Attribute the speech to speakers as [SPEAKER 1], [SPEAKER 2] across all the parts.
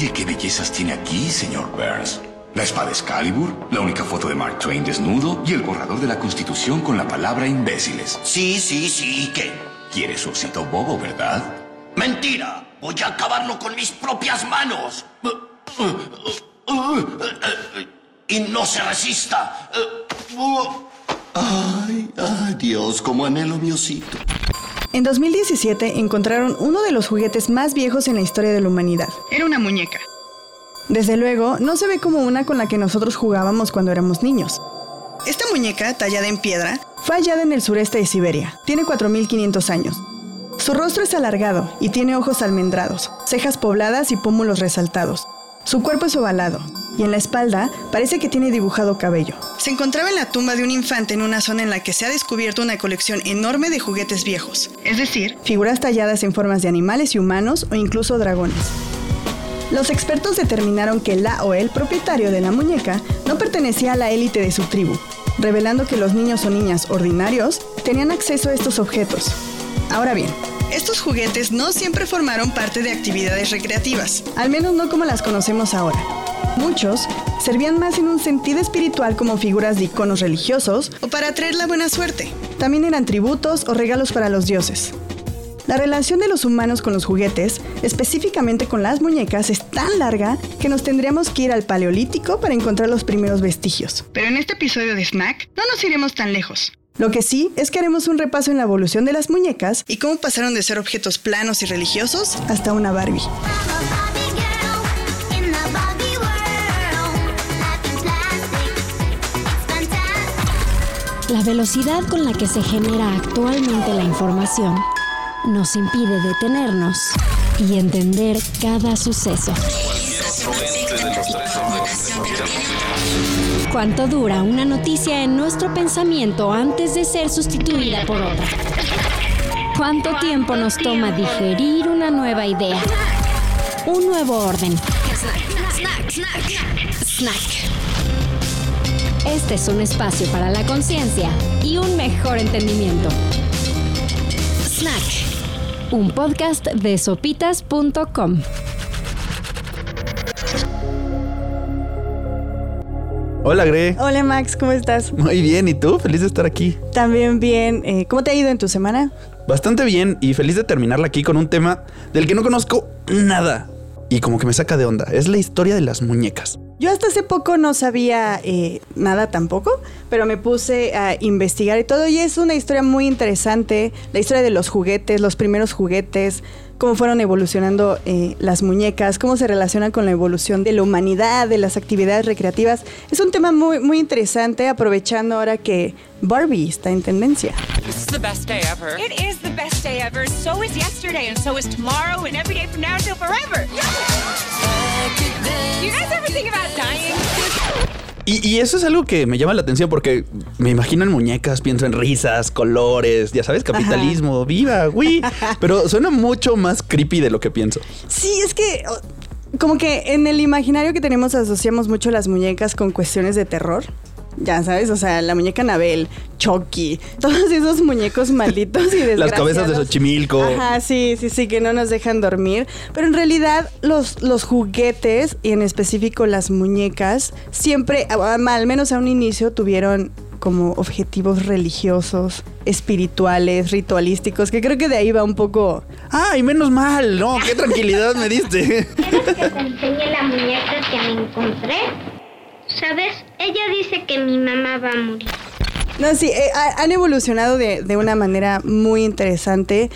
[SPEAKER 1] Mire qué bellezas tiene aquí, señor Burns. La espada Excalibur, la única foto de Mark Twain desnudo y el borrador de la Constitución con la palabra imbéciles.
[SPEAKER 2] Sí, sí, sí, ¿qué?
[SPEAKER 1] Quiere su osito bobo, ¿verdad?
[SPEAKER 2] ¡Mentira! Voy a acabarlo con mis propias manos. Y no se resista. Ay, ay, Dios, cómo anhelo mi osito.
[SPEAKER 3] En 2017 encontraron uno de los juguetes más viejos en la historia de la humanidad. Era una muñeca. Desde luego, no se ve como una con la que nosotros jugábamos cuando éramos niños. Esta muñeca, tallada en piedra, fue hallada en el sureste de Siberia. Tiene 4.500 años. Su rostro es alargado y tiene ojos almendrados, cejas pobladas y pómulos resaltados. Su cuerpo es ovalado y en la espalda parece que tiene dibujado cabello. Se encontraba en la tumba de un infante en una zona en la que se ha descubierto una colección enorme de juguetes viejos, es decir, figuras talladas en formas de animales y humanos o incluso dragones. Los expertos determinaron que la o el propietario de la muñeca no pertenecía a la élite de su tribu, revelando que los niños o niñas ordinarios tenían acceso a estos objetos. Ahora bien, estos juguetes no siempre formaron parte de actividades recreativas, al menos no como las conocemos ahora. Muchos servían más en un sentido espiritual como figuras de iconos religiosos o para traer la buena suerte. También eran tributos o regalos para los dioses. La relación de los humanos con los juguetes, específicamente con las muñecas, es tan larga que nos tendríamos que ir al Paleolítico para encontrar los primeros vestigios. Pero en este episodio de Snack no nos iremos tan lejos. Lo que sí es que haremos un repaso en la evolución de las muñecas y cómo pasaron de ser objetos planos y religiosos hasta una Barbie.
[SPEAKER 4] La velocidad con la que se genera actualmente la información nos impide detenernos y entender cada suceso. ¿Cuánto dura una noticia en nuestro pensamiento antes de ser sustituida por otra? ¿Cuánto tiempo nos toma digerir una nueva idea? Un nuevo orden. Snack. Este es un espacio para la conciencia y un mejor entendimiento. Snack, un podcast de sopitas.com.
[SPEAKER 5] Hola, Gre.
[SPEAKER 3] Hola Max, ¿cómo estás?
[SPEAKER 5] Muy bien, ¿y tú? Feliz de estar aquí.
[SPEAKER 3] También bien. Eh, ¿Cómo te ha ido en tu semana?
[SPEAKER 5] Bastante bien y feliz de terminarla aquí con un tema del que no conozco nada y como que me saca de onda. Es la historia de las muñecas.
[SPEAKER 3] Yo hasta hace poco no sabía eh, nada tampoco, pero me puse a investigar y todo y es una historia muy interesante, la historia de los juguetes, los primeros juguetes, cómo fueron evolucionando eh, las muñecas, cómo se relacionan con la evolución de la humanidad, de las actividades recreativas. Es un tema muy, muy interesante, aprovechando ahora que Barbie está en tendencia.
[SPEAKER 6] This is the best day ever. It is the best day ever. So is yesterday, and so is tomorrow, and every day from now until forever.
[SPEAKER 5] Y, y eso es algo que me llama la atención porque me imagino en muñecas, pienso en risas, colores, ya sabes, capitalismo, viva, güey. Pero suena mucho más creepy de lo que pienso.
[SPEAKER 3] Sí, es que como que en el imaginario que tenemos asociamos mucho las muñecas con cuestiones de terror. Ya sabes, o sea, la muñeca Anabel, Chucky, todos esos muñecos malditos y desgraciados.
[SPEAKER 5] Las cabezas de Xochimilco.
[SPEAKER 3] Ajá, sí, sí, sí, que no nos dejan dormir. Pero en realidad los, los juguetes, y en específico las muñecas, siempre, a- al menos a un inicio, tuvieron como objetivos religiosos, espirituales, ritualísticos, que creo que de ahí va un poco...
[SPEAKER 5] Ay, menos mal, no, qué tranquilidad me diste.
[SPEAKER 7] ¿Quieres que te enseñe la muñeca que me encontré? ¿Sabes? Ella dice que mi mamá va a morir.
[SPEAKER 3] No, sí, eh, ha- han evolucionado de, de una manera muy interesante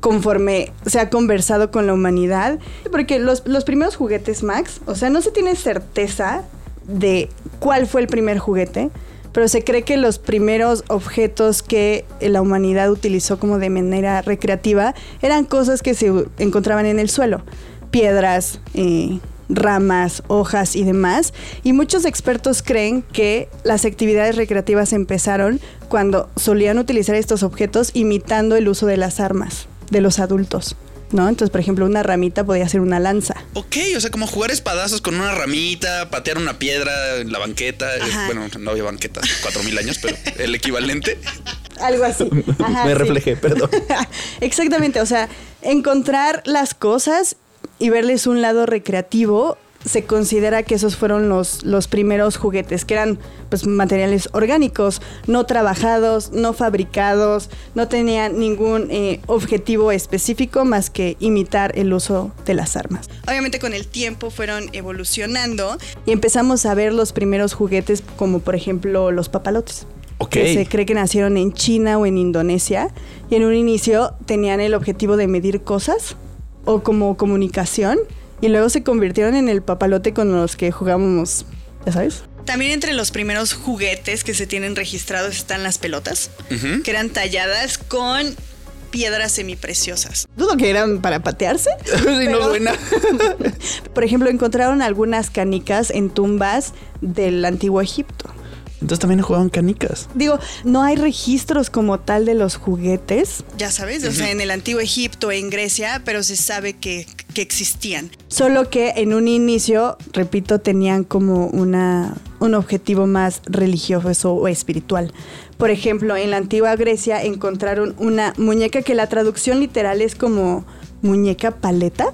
[SPEAKER 3] conforme se ha conversado con la humanidad. Porque los, los primeros juguetes Max, o sea, no se tiene certeza de cuál fue el primer juguete, pero se cree que los primeros objetos que la humanidad utilizó como de manera recreativa eran cosas que se encontraban en el suelo. Piedras, eh, ramas, hojas y demás. Y muchos expertos creen que las actividades recreativas empezaron cuando solían utilizar estos objetos imitando el uso de las armas de los adultos. ¿No? Entonces, por ejemplo, una ramita podía ser una lanza.
[SPEAKER 5] Ok, o sea, como jugar espadazos con una ramita, patear una piedra en la banqueta.
[SPEAKER 3] Ajá.
[SPEAKER 5] Bueno, no había banqueta hace cuatro mil años, pero el equivalente.
[SPEAKER 3] Algo así. Ajá,
[SPEAKER 5] Me
[SPEAKER 3] sí.
[SPEAKER 5] reflejé, perdón.
[SPEAKER 3] Exactamente, o sea, encontrar las cosas y verles un lado recreativo, se considera que esos fueron los, los primeros juguetes, que eran pues, materiales orgánicos, no trabajados, no fabricados, no tenían ningún eh, objetivo específico más que imitar el uso de las armas. Obviamente con el tiempo fueron evolucionando y empezamos a ver los primeros juguetes como por ejemplo los papalotes.
[SPEAKER 5] Ok.
[SPEAKER 3] Que se cree que nacieron en China o en Indonesia y en un inicio tenían el objetivo de medir cosas o como comunicación y luego se convirtieron en el papalote con los que jugábamos, ya sabes. También entre los primeros juguetes que se tienen registrados están las pelotas, que eran talladas con piedras semipreciosas. Dudo que eran para patearse.
[SPEAKER 5] Sí, no.
[SPEAKER 3] Por ejemplo, encontraron algunas canicas en tumbas del antiguo Egipto.
[SPEAKER 5] Entonces también jugaban canicas.
[SPEAKER 3] Digo, no hay registros como tal de los juguetes. Ya sabes, o sea, en el antiguo Egipto, en Grecia, pero se sabe que, que existían. Solo que en un inicio, repito, tenían como una, un objetivo más religioso o espiritual. Por ejemplo, en la antigua Grecia encontraron una muñeca que la traducción literal es como muñeca paleta,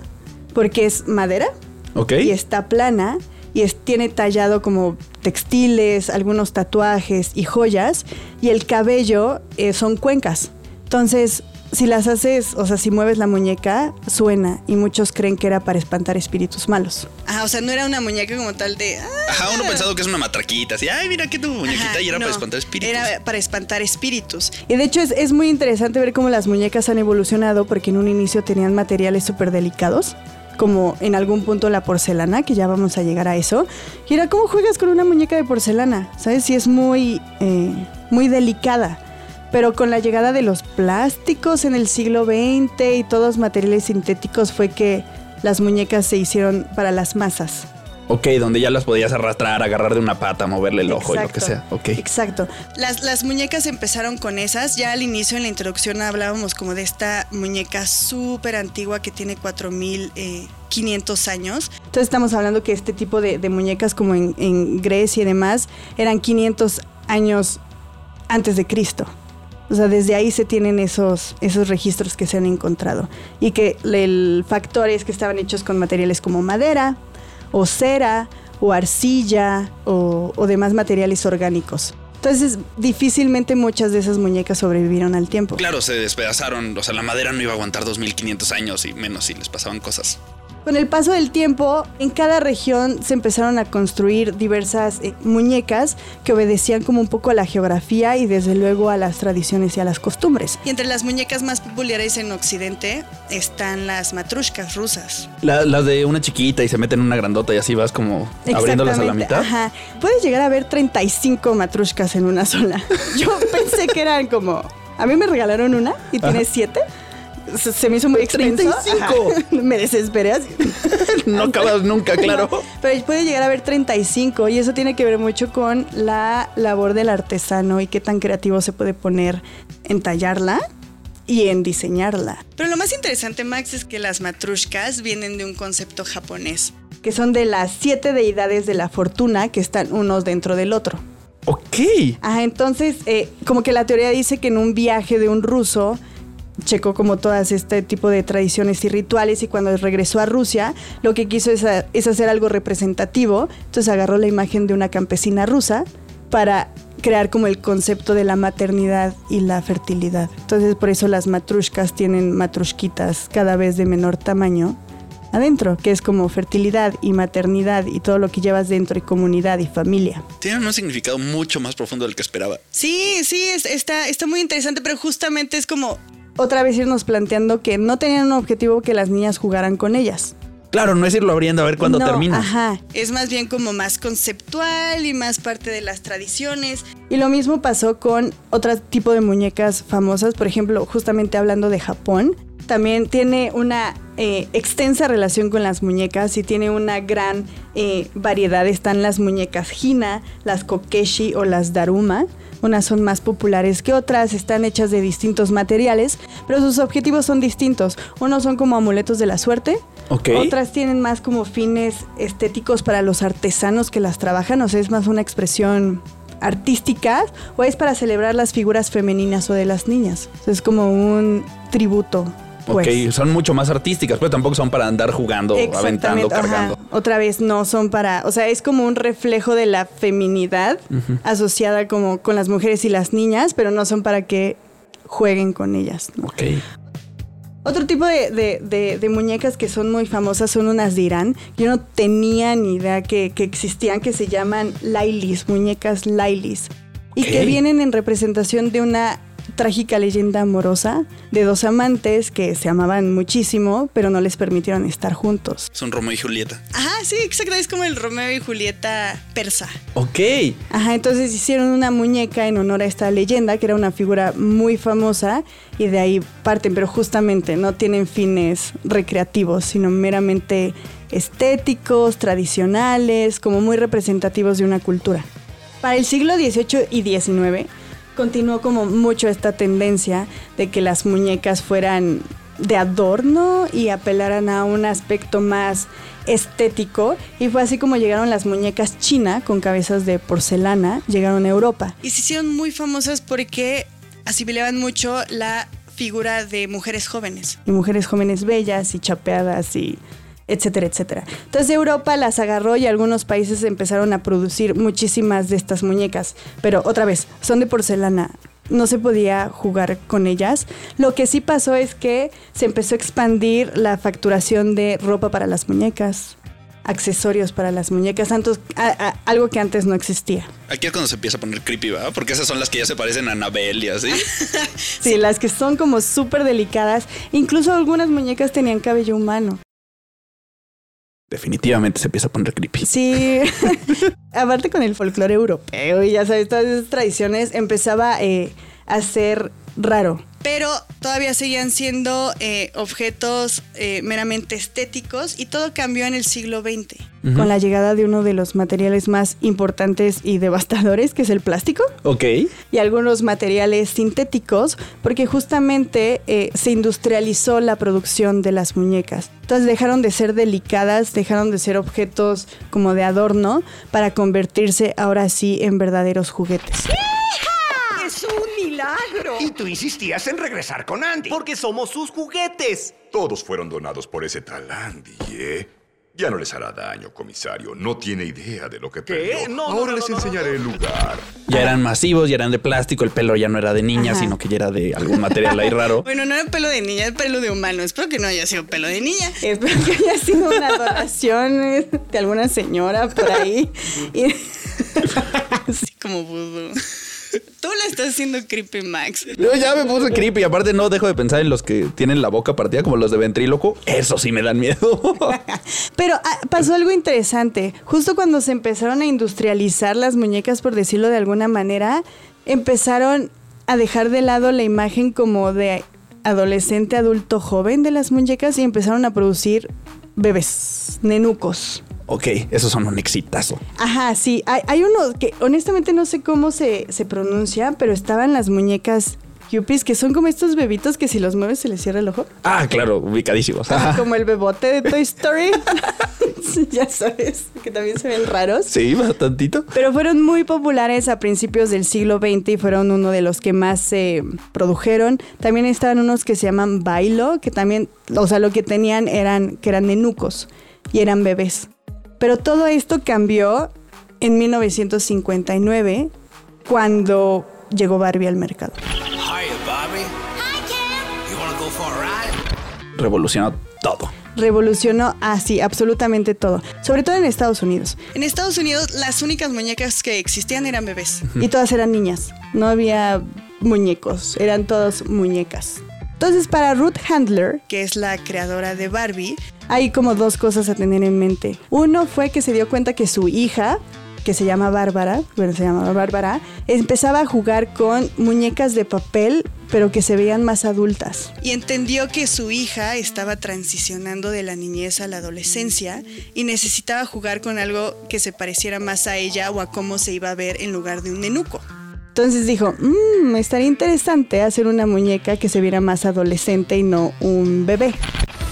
[SPEAKER 3] porque es madera
[SPEAKER 5] Ok.
[SPEAKER 3] y está plana y es- tiene tallado como textiles, algunos tatuajes y joyas y el cabello eh, son cuencas. Entonces, si las haces, o sea, si mueves la muñeca, suena y muchos creen que era para espantar espíritus malos. Ah, o sea, no era una muñeca como tal de...
[SPEAKER 5] Ajá, uno pensado que es una matraquita. Así, ay, mira que tu muñequita
[SPEAKER 3] Ajá,
[SPEAKER 5] y era
[SPEAKER 3] no,
[SPEAKER 5] para espantar espíritus.
[SPEAKER 3] Era para espantar espíritus. Y de hecho es, es muy interesante ver cómo las muñecas han evolucionado porque en un inicio tenían materiales súper delicados, como en algún punto la porcelana, que ya vamos a llegar a eso. Y era, ¿cómo juegas con una muñeca de porcelana? ¿Sabes? Si es muy, eh, muy delicada. Pero con la llegada de los plásticos en el siglo XX y todos materiales sintéticos fue que las muñecas se hicieron para las masas.
[SPEAKER 5] Ok, donde ya las podías arrastrar, agarrar de una pata, moverle el ojo y lo que sea. Ok.
[SPEAKER 3] Exacto. Las, las muñecas empezaron con esas. Ya al inicio en la introducción hablábamos como de esta muñeca súper antigua que tiene 4500 años. Entonces estamos hablando que este tipo de, de muñecas como en, en Grecia y demás eran 500 años antes de Cristo. O sea, desde ahí se tienen esos, esos registros que se han encontrado. Y que el factor es que estaban hechos con materiales como madera, o cera, o arcilla, o, demás materiales orgánicos. Entonces, difícilmente muchas de esas muñecas sobrevivieron al tiempo.
[SPEAKER 5] Claro, se despedazaron. O sea, la madera no iba a aguantar 2500 años y menos si les pasaban cosas.
[SPEAKER 3] Con el paso del tiempo, en cada región se empezaron a construir diversas eh, muñecas que obedecían como un poco a la geografía y desde luego a las tradiciones y a las costumbres. Y entre las muñecas más populares en Occidente están las matrushkas rusas.
[SPEAKER 5] La, la de una chiquita y se mete en una grandota y así vas como abriéndolas a la mitad.
[SPEAKER 3] Ajá. Puedes llegar a ver 35 matrushkas en una sola. Yo pensé que eran como... A mí me regalaron una y tiene siete. Se, se me hizo muy extenso.
[SPEAKER 5] 35.
[SPEAKER 3] Ajá. Me desesperé así.
[SPEAKER 5] No acabas nunca, claro.
[SPEAKER 3] No, pero puede llegar a haber 35 y eso tiene que ver mucho con la labor del artesano y qué tan creativo se puede poner en tallarla y en diseñarla. Pero lo más interesante, Max, es que las matrushkas vienen de un concepto japonés, que son de las siete deidades de la fortuna que están unos dentro del otro.
[SPEAKER 5] Ok.
[SPEAKER 3] Ajá, entonces, eh, como que la teoría dice que en un viaje de un ruso checó como todas este tipo de tradiciones y rituales y cuando regresó a Rusia lo que quiso es, a- es hacer algo representativo, entonces agarró la imagen de una campesina rusa para crear como el concepto de la maternidad y la fertilidad. Entonces por eso las matrushkas tienen matrushkitas cada vez de menor tamaño adentro, que es como fertilidad y maternidad y todo lo que llevas dentro y comunidad y familia.
[SPEAKER 5] Tienen un significado mucho más profundo del que esperaba.
[SPEAKER 3] Sí, sí, es- está, está muy interesante, pero justamente es como otra vez irnos planteando que no tenían un objetivo que las niñas jugaran con ellas.
[SPEAKER 5] Claro, no es irlo abriendo a ver cuándo
[SPEAKER 3] No,
[SPEAKER 5] termina.
[SPEAKER 3] Ajá, es más bien como más conceptual y más parte de las tradiciones. Y lo mismo pasó con otro tipo de muñecas famosas, por ejemplo, justamente hablando de Japón. También tiene una eh, extensa relación con las muñecas y tiene una gran eh, variedad. Están las muñecas Hina, las Kokeshi o las Daruma. Unas son más populares que otras, están hechas de distintos materiales, pero sus objetivos son distintos. Unos son como amuletos de la suerte, otras tienen más como fines estéticos para los artesanos que las trabajan, o sea, es más una expresión artística o es para celebrar las figuras femeninas o de las niñas. O sea, es como un tributo pues.
[SPEAKER 5] Ok, son mucho más artísticas, pero tampoco son para andar jugando, aventando,
[SPEAKER 3] Exactamente, ajá.
[SPEAKER 5] cargando.
[SPEAKER 3] Otra vez no son para, o sea, es como un reflejo de la feminidad asociada como con las mujeres y las niñas, pero no son para que jueguen con ellas. ¿no?
[SPEAKER 5] Ok.
[SPEAKER 3] Otro tipo de, de- de- de muñecas que son muy famosas son unas de Irán. Yo no tenía ni idea que, que existían, que se llaman lailis, muñecas lailis. Y que vienen en representación de una trágica leyenda amorosa de dos amantes que se amaban muchísimo, pero no les permitieron estar juntos.
[SPEAKER 5] Son Romeo y Julieta.
[SPEAKER 3] Ajá, sí, exacto. Es como el Romeo y Julieta persa.
[SPEAKER 5] Ok.
[SPEAKER 3] Ajá, entonces hicieron una muñeca en honor a esta leyenda, que era una figura muy famosa, y de ahí parten, pero justamente no tienen fines recreativos, sino meramente estéticos, tradicionales, como muy representativos de una cultura. Para el siglo XVIII y XIX continuó como mucho esta tendencia de que las muñecas fueran de adorno y apelaran a un aspecto más estético y fue así como llegaron las muñecas china con cabezas de porcelana, llegaron a Europa. Y se hicieron muy famosas porque asimilaban mucho la figura de mujeres jóvenes. Y mujeres jóvenes bellas y chapeadas y etcétera, etcétera. Entonces Europa las agarró y algunos países empezaron a producir muchísimas de estas muñecas, pero otra vez, son de porcelana. No se podía jugar con ellas. Lo que sí pasó es que se empezó a expandir la facturación de ropa para las muñecas, accesorios para las muñecas, tantos- a- a- algo que antes no existía.
[SPEAKER 5] Aquí es cuando se empieza a poner creepy, ¿verdad? Porque esas son las que ya se parecen a Anabel y así.
[SPEAKER 3] Sí, las que son como súper delicadas. Incluso algunas muñecas tenían cabello humano.
[SPEAKER 5] Definitivamente se empieza a poner creepy.
[SPEAKER 3] Sí, aparte con el folclore europeo y ya sabes, todas esas tradiciones empezaba eh, a ser raro. Pero todavía seguían siendo eh, objetos eh, meramente estéticos y todo cambió en el siglo XX. Con la llegada de uno de los materiales más importantes y devastadores, que es el plástico
[SPEAKER 5] Ok.
[SPEAKER 3] y algunos materiales sintéticos, porque justamente eh, se industrializó la producción de las muñecas. Entonces dejaron de ser delicadas, dejaron de ser objetos como de adorno para convertirse ahora sí en verdaderos juguetes.
[SPEAKER 2] ¡Es un milagro!
[SPEAKER 8] Y tú insistías en regresar con Andy.
[SPEAKER 2] Porque somos sus juguetes.
[SPEAKER 1] Todos fueron donados por ese tal Andy, ¿eh? Ya no les hará daño, comisario. No tiene idea de lo que perdió.
[SPEAKER 2] No, no,
[SPEAKER 1] Ahora
[SPEAKER 2] no,
[SPEAKER 1] les
[SPEAKER 2] no, no,
[SPEAKER 1] enseñaré el lugar.
[SPEAKER 5] Ya eran masivos, ya eran de plástico, el pelo ya no era de niña,
[SPEAKER 3] Ajá.
[SPEAKER 5] sino que ya era de algún material ahí raro.
[SPEAKER 3] Bueno, no era pelo de niña, es pelo de humano. Espero que no haya sido pelo de niña. Espero que haya sido una donación eh, de alguna señora por ahí. Y- Así como vudú. Tú la estás haciendo creepy, Max.
[SPEAKER 5] Yo ya me puse creepy. Aparte, no dejo de pensar en los que tienen la boca partida, como los de ventríloco. Eso sí me dan miedo.
[SPEAKER 3] Pero ah, pasó algo interesante. Justo cuando se empezaron a industrializar las muñecas, por decirlo de alguna manera, empezaron a dejar de lado la imagen como de adolescente, adulto, joven de las muñecas y empezaron a producir bebés, nenucos.
[SPEAKER 5] Ok, esos son un exitazo.
[SPEAKER 3] Ajá, sí. Hay, hay uno que honestamente no sé cómo se, se pronuncia, pero estaban las muñecas Yuppies, que son como estos bebitos que si los mueves se les cierra el ojo.
[SPEAKER 5] Ah, claro, ubicadísimos.
[SPEAKER 3] Ajá, como el bebote de Toy Story. Ya sabes, que también se ven raros.
[SPEAKER 5] Sí, bastantito.
[SPEAKER 3] Pero fueron muy populares a principios del siglo XX y fueron uno de los que más se produjeron. También estaban unos que se llaman bailo, que también, o sea, lo que tenían eran que eran nenucos y eran bebés. Pero todo esto cambió en 1959 cuando llegó Barbie al mercado.
[SPEAKER 2] Hiya, Bobby. Hi, Ken. You wanna go for a ride?
[SPEAKER 5] Revolucionó todo.
[SPEAKER 3] revolucionó así absolutamente todo, sobre todo en Estados Unidos. En Estados Unidos las únicas muñecas que existían eran bebés y todas eran niñas, no había muñecos, eran todas muñecas. Entonces para Ruth Handler, que es la creadora de Barbie, hay como dos cosas a tener en mente. Uno fue que se dio cuenta que su hija, que se llama Bárbara, bueno, se llamaba Bárbara, empezaba a jugar con muñecas de papel, pero que se veían más adultas. Y entendió que su hija estaba transicionando de la niñez a la adolescencia y necesitaba jugar con algo que se pareciera más a ella o a cómo se iba a ver en lugar de un nenuco. Entonces dijo, mmm, estaría interesante hacer una muñeca que se viera más adolescente y no un bebé.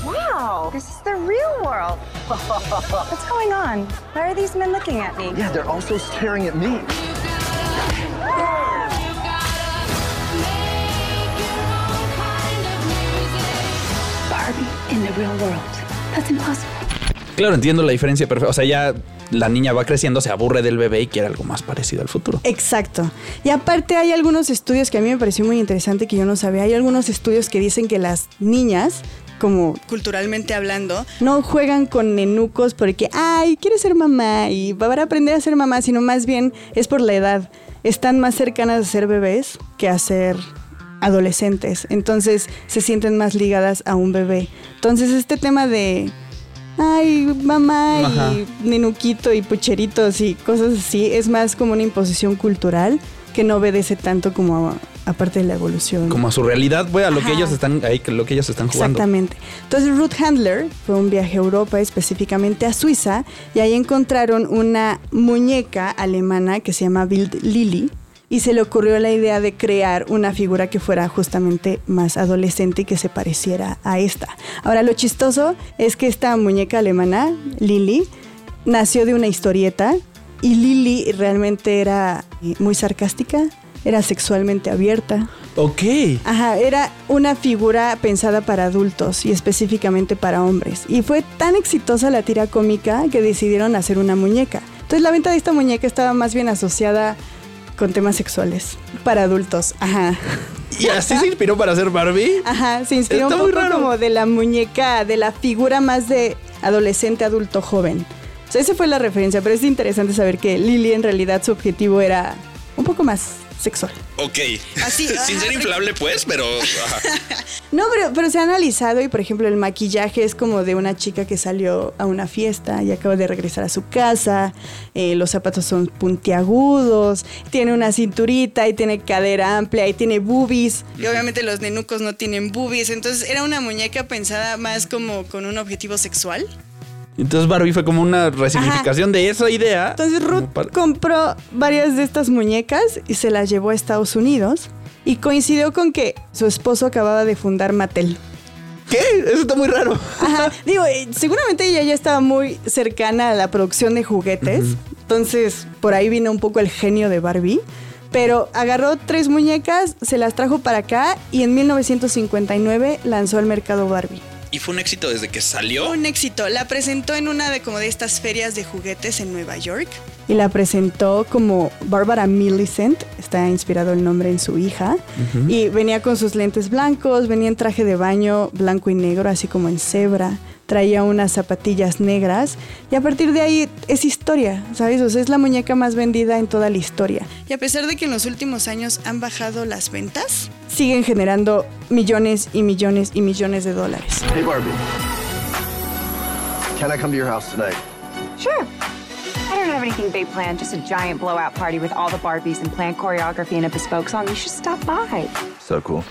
[SPEAKER 9] Wow, this is the real world. What's going on? Why are these men looking at me?
[SPEAKER 8] Yeah, they're also staring at me.
[SPEAKER 10] in the real world. That's impossible.
[SPEAKER 5] Claro, entiendo la diferencia perfecta. O sea, ya la niña va creciendo, se aburre del bebé y quiere algo más parecido al futuro.
[SPEAKER 3] Exacto. Y aparte hay algunos estudios que a mí me pareció muy interesante que yo no sabía. Hay algunos estudios que dicen que las niñas como culturalmente hablando, no juegan con nenucos porque, ay, quiere ser mamá y va a aprender a ser mamá, sino más bien es por la edad. Están más cercanas a ser bebés que a ser adolescentes. Entonces se sienten más ligadas a un bebé. Entonces este tema de ay, mamá y nenuquito y pucheritos y cosas así, es más como una imposición cultural que no obedece tanto como a, aparte de la evolución.
[SPEAKER 5] Como a su realidad, a lo que ellos están ahí, lo que ellos están jugando.
[SPEAKER 3] Exactamente. Entonces Ruth Handler fue un viaje a Europa, específicamente a Suiza, y ahí encontraron una muñeca alemana que se llama Bild Lily y se le ocurrió la idea de crear una figura que fuera justamente más adolescente y que se pareciera a esta. Ahora, lo chistoso es que esta muñeca alemana, Lily, nació de una historieta y Lily realmente era eh, muy sarcástica, era sexualmente abierta.
[SPEAKER 5] Ok.
[SPEAKER 3] Ajá, era una figura pensada para adultos y específicamente para hombres. Y fue tan exitosa la tira cómica que decidieron hacer una muñeca. Entonces la venta de esta muñeca estaba más bien asociada con temas sexuales para adultos. Ajá.
[SPEAKER 5] ¿Y así se inspiró para hacer Barbie?
[SPEAKER 3] Ajá, se inspiró un poco como de la muñeca, de la figura más de adolescente, adulto, joven. O sea, esa fue la referencia, pero es interesante saber que Lily en realidad su objetivo era un poco más sexual.
[SPEAKER 5] Ok. Así, Sin ser inflable, pues, pero.
[SPEAKER 3] no, pero, pero se ha analizado y, por ejemplo, el maquillaje es como de una chica que salió a una fiesta y acaba de regresar a su casa. Eh, los zapatos son puntiagudos, tiene una cinturita y tiene cadera amplia y tiene boobies. Y obviamente los nenucos no tienen boobies. Entonces era una muñeca pensada más como con un objetivo sexual.
[SPEAKER 5] Entonces Barbie fue como una resignificación de esa idea.
[SPEAKER 3] Entonces Ruth compró varias de estas muñecas y se las llevó a Estados Unidos y coincidió con que su esposo acababa de fundar Mattel.
[SPEAKER 5] ¿Qué? Eso está muy raro.
[SPEAKER 3] Ajá. Digo, eh, seguramente ella ya estaba muy cercana a la producción de juguetes. Entonces, por ahí vino un poco el genio de Barbie. Pero agarró tres muñecas, se las trajo para acá y en 1959 lanzó al mercado Barbie.
[SPEAKER 5] ¿Y fue un éxito desde que salió?
[SPEAKER 3] Un éxito. La presentó en una de como de estas ferias de juguetes en Nueva York. Y la presentó como Barbara Millicent, está inspirado el nombre en su hija. Y venía con sus lentes blancos, venía en traje de baño blanco y negro, así como en cebra traía unas zapatillas negras y a partir de ahí es historia, ¿sabes? O sea, es la muñeca más vendida en toda la historia. Y a pesar de que en los últimos años han bajado las ventas, siguen generando millones y millones y millones de dólares.
[SPEAKER 8] Hey Barbie. Can I come to your house tonight?
[SPEAKER 9] Sure. I don't have anything big planned, just a giant blowout party with all the Barbies and planned choreography and a bespoke song. You should stop by.
[SPEAKER 8] So cool.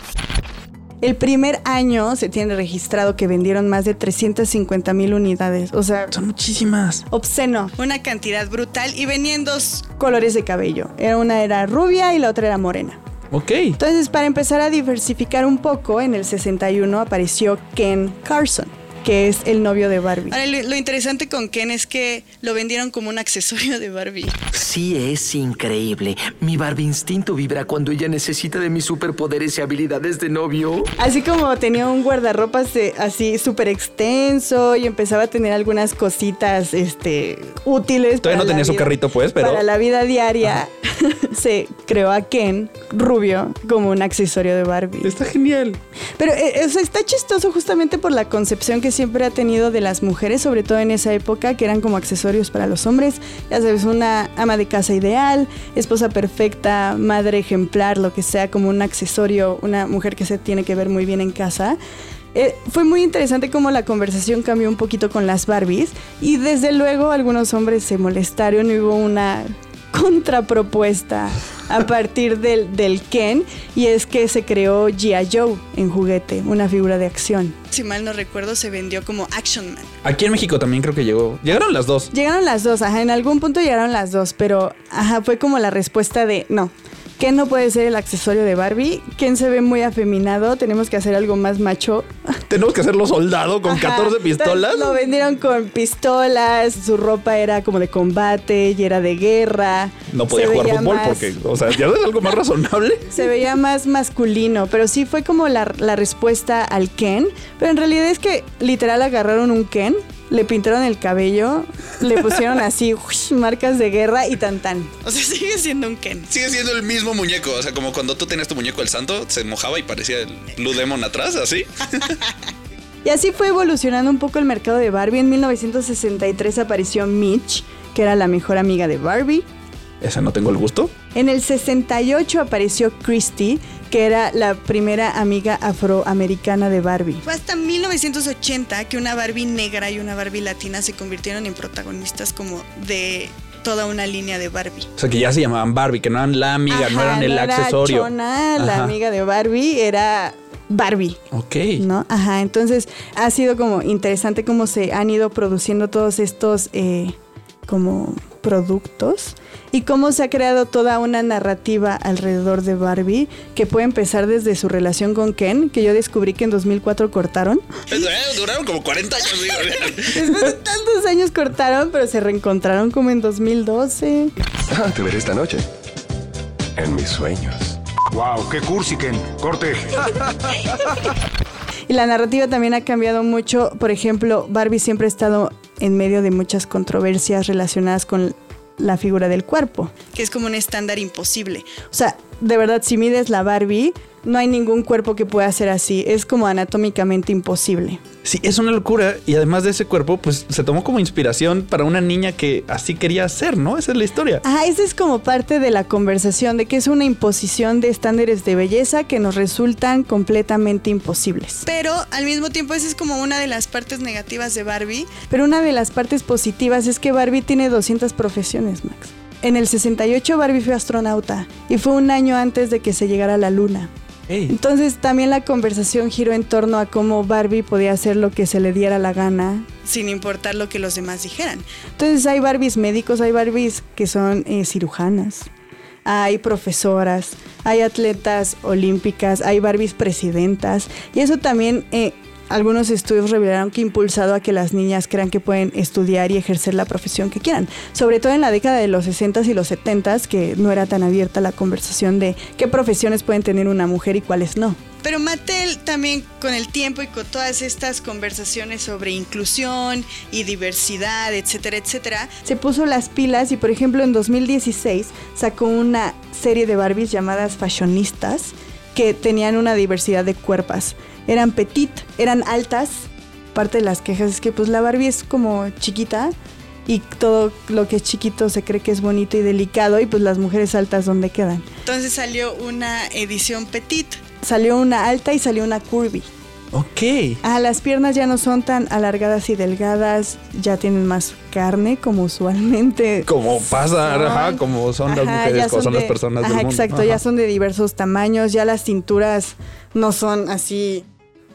[SPEAKER 3] El primer año se tiene registrado que vendieron más de 350 mil unidades. O sea,
[SPEAKER 5] son muchísimas.
[SPEAKER 3] Obsceno. Una cantidad brutal y venían dos colores de cabello. Una era rubia y la otra era morena.
[SPEAKER 5] Ok.
[SPEAKER 3] Entonces, para empezar a diversificar un poco, en el 61 apareció Ken Carson que es el novio de Barbie. Ahora, lo, interesante con Ken es que lo vendieron como un accesorio de Barbie.
[SPEAKER 11] Sí, es increíble. Mi Barbie instinto vibra cuando ella necesita de mis superpoderes y habilidades de novio.
[SPEAKER 3] Así como tenía un guardarropas así súper extenso y empezaba a tener algunas cositas este, útiles.
[SPEAKER 5] Todavía no tenía su carrito, pues, pero.
[SPEAKER 3] Para la vida diaria se creó a Ken rubio como un accesorio de Barbie.
[SPEAKER 5] Está genial.
[SPEAKER 3] Pero eh, está chistoso justamente por la concepción que siempre ha tenido de las mujeres, sobre todo en esa época, que eran como accesorios para los hombres. Ya sabes, una ama de casa ideal, esposa perfecta, madre ejemplar, lo que sea, como un accesorio, una mujer que se tiene que ver muy bien en casa. Eh, fue muy interesante cómo la conversación cambió un poquito con las Barbies y desde luego algunos hombres se molestaron y hubo una contrapropuesta a partir del, del Ken y es que se creó G.I. Joe en juguete, una figura de acción. Si mal no recuerdo, se vendió como Action Man.
[SPEAKER 5] Aquí en México también creo que llegó. Llegaron las dos.
[SPEAKER 3] Llegaron las dos, ajá, en algún punto llegaron las dos, pero ajá, fue como la respuesta de no. Ken no puede ser el accesorio de Barbie. Ken se ve muy afeminado. Tenemos que hacer algo más macho.
[SPEAKER 5] Tenemos que hacerlo soldado con 14 pistolas.
[SPEAKER 3] Lo vendieron con pistolas. Su ropa era como de combate y era de guerra.
[SPEAKER 5] No podía jugar fútbol porque, o sea, ya es algo más razonable.
[SPEAKER 3] Se veía más masculino, pero sí fue como la, la respuesta al Ken. Pero en realidad es que literal agarraron un Ken le pintaron el cabello, le pusieron así marcas de guerra y tan tan. O sea, sigue siendo un Ken.
[SPEAKER 5] Sigue siendo el mismo muñeco. O sea, como cuando tú tenías tu muñeco el santo, se mojaba y parecía el Blue Demon atrás, así.
[SPEAKER 3] y así fue evolucionando un poco el mercado de Barbie. En 1963 apareció Mitch, que era la mejor amiga de Barbie.
[SPEAKER 5] Esa no tengo el gusto.
[SPEAKER 3] En el 68 apareció Christy, que era la primera amiga afroamericana de Barbie. Fue hasta 1980 que una Barbie negra y una Barbie latina se convirtieron en protagonistas como de toda una línea de Barbie.
[SPEAKER 5] O sea, que ya se llamaban Barbie, que no eran la amiga, no eran el accesorio.
[SPEAKER 3] la amiga de Barbie era Barbie.
[SPEAKER 5] Ok.
[SPEAKER 3] ¿No? Ajá, entonces ha sido como interesante cómo se han ido produciendo todos estos eh, como productos y cómo se ha creado toda una narrativa alrededor de Barbie que puede empezar desde su relación con Ken, que yo descubrí que en 2004 cortaron.
[SPEAKER 5] Duraron como 40 años.
[SPEAKER 3] Después de tantos años cortaron, pero se reencontraron como en 2012.
[SPEAKER 8] Ah, te veré esta noche. En mis sueños.
[SPEAKER 12] Wow, qué cursi, Ken. Corte.
[SPEAKER 3] Y la narrativa también ha cambiado mucho. Por ejemplo, Barbie siempre ha estado en medio de muchas controversias relacionadas con la figura del cuerpo, que es como un estándar imposible. O sea, de verdad, si mides la Barbie, no hay ningún cuerpo que pueda ser así. Es como anatómicamente imposible.
[SPEAKER 5] Sí, es una locura. Y además de ese cuerpo, pues se tomó como inspiración para una niña que así quería ser, ¿no? Esa es la historia.
[SPEAKER 3] Ah, esa es como parte de la conversación de que es una imposición de estándares de belleza que nos resultan completamente imposibles. Pero al mismo tiempo, esa es como una de las partes negativas de Barbie. Pero una de las partes positivas es que Barbie tiene 200 profesiones, Max. En el 68 Barbie fue astronauta y fue un año antes de que se llegara a la luna. Entonces también la conversación giró en torno a cómo Barbie podía hacer lo que se le diera la gana. Sin importar lo que los demás dijeran. Entonces hay Barbies médicos, hay Barbies que son eh, cirujanas, hay profesoras, hay atletas olímpicas, hay Barbies presidentas. Y eso también eh, algunos estudios revelaron que ha impulsado a que las niñas crean que pueden estudiar y ejercer la profesión que quieran. Sobre todo en la década de los 60s y los 70s, que no era tan abierta la conversación de qué profesiones pueden tener una mujer y cuáles no. Pero Mattel también con el tiempo y con todas estas conversaciones sobre inclusión y diversidad, etcétera, etcétera, se puso las pilas y por ejemplo en 2016 sacó una serie de Barbies llamadas Fashionistas que tenían una diversidad de cuerpos eran petit, eran altas. Parte de las quejas es que pues la Barbie es como chiquita y todo lo que es chiquito se cree que es bonito y delicado y pues las mujeres altas ¿dónde quedan? Entonces salió una edición petit, salió una alta y salió una curvy.
[SPEAKER 5] Ok.
[SPEAKER 3] Ah, las piernas ya no son tan alargadas y delgadas, ya tienen más carne como usualmente.
[SPEAKER 5] Como pasa, ajá, como son las mujeres, como son las personas del mundo.
[SPEAKER 3] Exacto, ya son de diversos tamaños, ya las cinturas no son así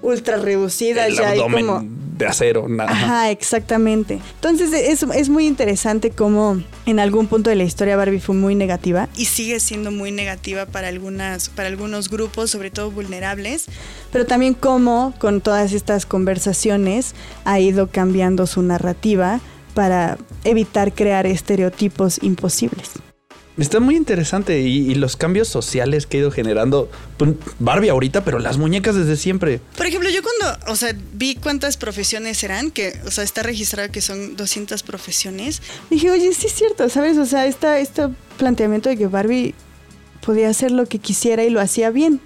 [SPEAKER 3] ultra reducida,
[SPEAKER 5] El
[SPEAKER 3] ya
[SPEAKER 5] abdomen
[SPEAKER 3] como...
[SPEAKER 5] de acero, nada.
[SPEAKER 3] Ajá, exactamente. Entonces es, es muy interesante cómo en algún punto de la historia Barbie fue muy negativa y sigue siendo muy negativa para, algunas, para algunos grupos, sobre todo vulnerables, pero también cómo con todas estas conversaciones ha ido cambiando su narrativa para evitar crear estereotipos imposibles.
[SPEAKER 5] Está muy interesante y, los cambios sociales que ha ido generando pues, Barbie ahorita, pero las muñecas desde siempre.
[SPEAKER 3] Por ejemplo, yo cuando, o sea, vi cuántas profesiones eran, que, o sea, está registrado que son 200 profesiones, dije, oye, sí es cierto, ¿sabes? O sea, esta, este planteamiento de que Barbie podía hacer lo que quisiera y lo hacía bien.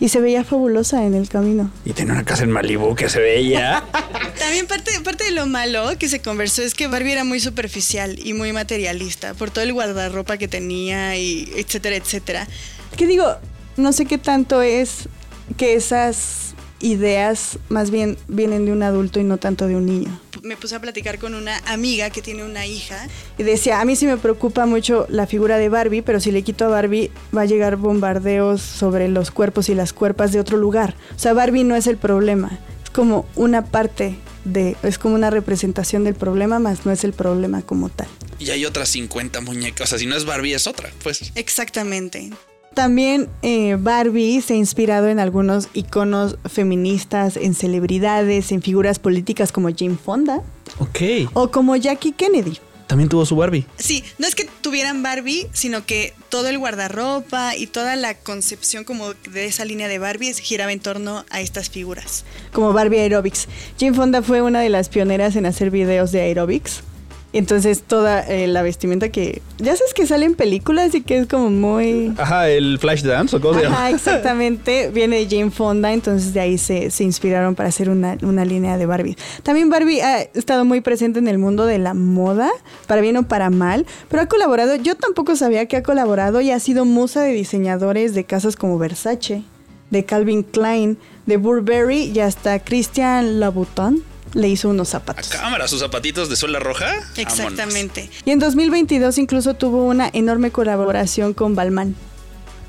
[SPEAKER 3] Y se veía fabulosa en el camino.
[SPEAKER 5] Y tenía una casa en Malibu que se veía.
[SPEAKER 3] También parte, parte de lo malo que se conversó es que Barbie era muy superficial y muy materialista por todo el guardarropa que tenía y etcétera, etcétera. Que digo, no sé qué tanto es que esas ideas más bien vienen de un adulto y no tanto de un niño. Me puse a platicar con una amiga que tiene una hija y decía, a mí sí me preocupa mucho la figura de Barbie, pero si le quito a Barbie va a llegar bombardeos sobre los cuerpos y las cuerpas de otro lugar. O sea, Barbie no es el problema, es como una parte de, es como una representación del problema, más no es el problema como tal.
[SPEAKER 5] y hay otras 50 muñecas. O sea, si no es Barbie, es otra, pues.
[SPEAKER 3] Exactamente. También eh, Barbie se ha inspirado en algunos iconos feministas, en celebridades, en figuras políticas como Jane Fonda.
[SPEAKER 5] Ok.
[SPEAKER 3] O como Jackie Kennedy.
[SPEAKER 5] También tuvo su Barbie.
[SPEAKER 3] Sí, no es que tuvieran Barbie, sino que todo el guardarropa y toda la concepción como de esa línea de Barbie giraba en torno a estas figuras. Como Barbie Aerobics. Jane Fonda fue una de las pioneras en hacer videos de aerobics. Entonces toda eh, la vestimenta que ya sabes que sale en películas y que es como muy...
[SPEAKER 5] Ajá, el flash dance o cómo llama.
[SPEAKER 3] exactamente. Viene de Jane Fonda, entonces de ahí se, se inspiraron para hacer una, una, línea de Barbie. También Barbie ha estado muy presente en el mundo de la moda, para bien o para mal, pero ha colaborado, yo tampoco sabía que ha colaborado y ha sido musa de diseñadores de casas como Versace, de Calvin Klein, de Burberry y hasta Christian Louboutin le hizo unos zapatos.
[SPEAKER 5] A cámara, sus zapatitos de suela roja.
[SPEAKER 3] Exactamente. Y en 2022 incluso tuvo una enorme colaboración con Balmain.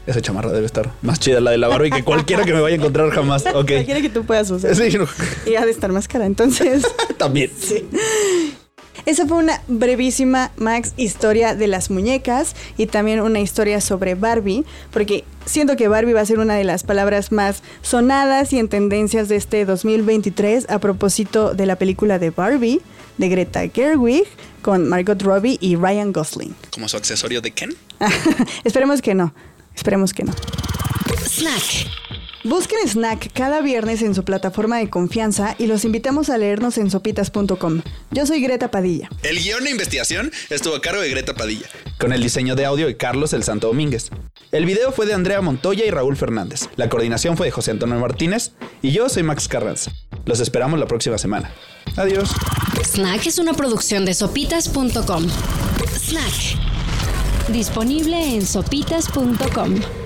[SPEAKER 5] Esa chamarra debe estar más chida la de la Barbie que cualquiera que me vaya a encontrar jamás. Ok.
[SPEAKER 3] Cualquiera que tú puedas usar. Sí, no. Y ha de estar más cara, entonces.
[SPEAKER 5] También.
[SPEAKER 3] Sí. Esa fue una brevísima, Max, historia de las muñecas y también una historia sobre Barbie, porque siento que Barbie va a ser una de las palabras más sonadas y en tendencias de este 2023 a propósito de la película de Barbie de Greta Gerwig con Margot Robbie y Ryan Gosling.
[SPEAKER 5] ¿Como su accesorio de Ken?
[SPEAKER 3] Esperemos que no. Esperemos que no. Snack. Busquen Snack cada viernes en su plataforma de confianza y los invitamos a leernos en sopitas.com. Yo soy Greta Padilla.
[SPEAKER 5] El guion de investigación estuvo a cargo de Greta Padilla, con el diseño de audio de Carlos El Santo Domínguez. El video fue de Andrea Montoya y Raúl Fernández. La coordinación fue de José Antonio Martínez y yo soy Max Carranza. Los esperamos la próxima semana. Adiós.
[SPEAKER 4] Snack es una producción de sopitas.com. Snack. Disponible en sopitas.com.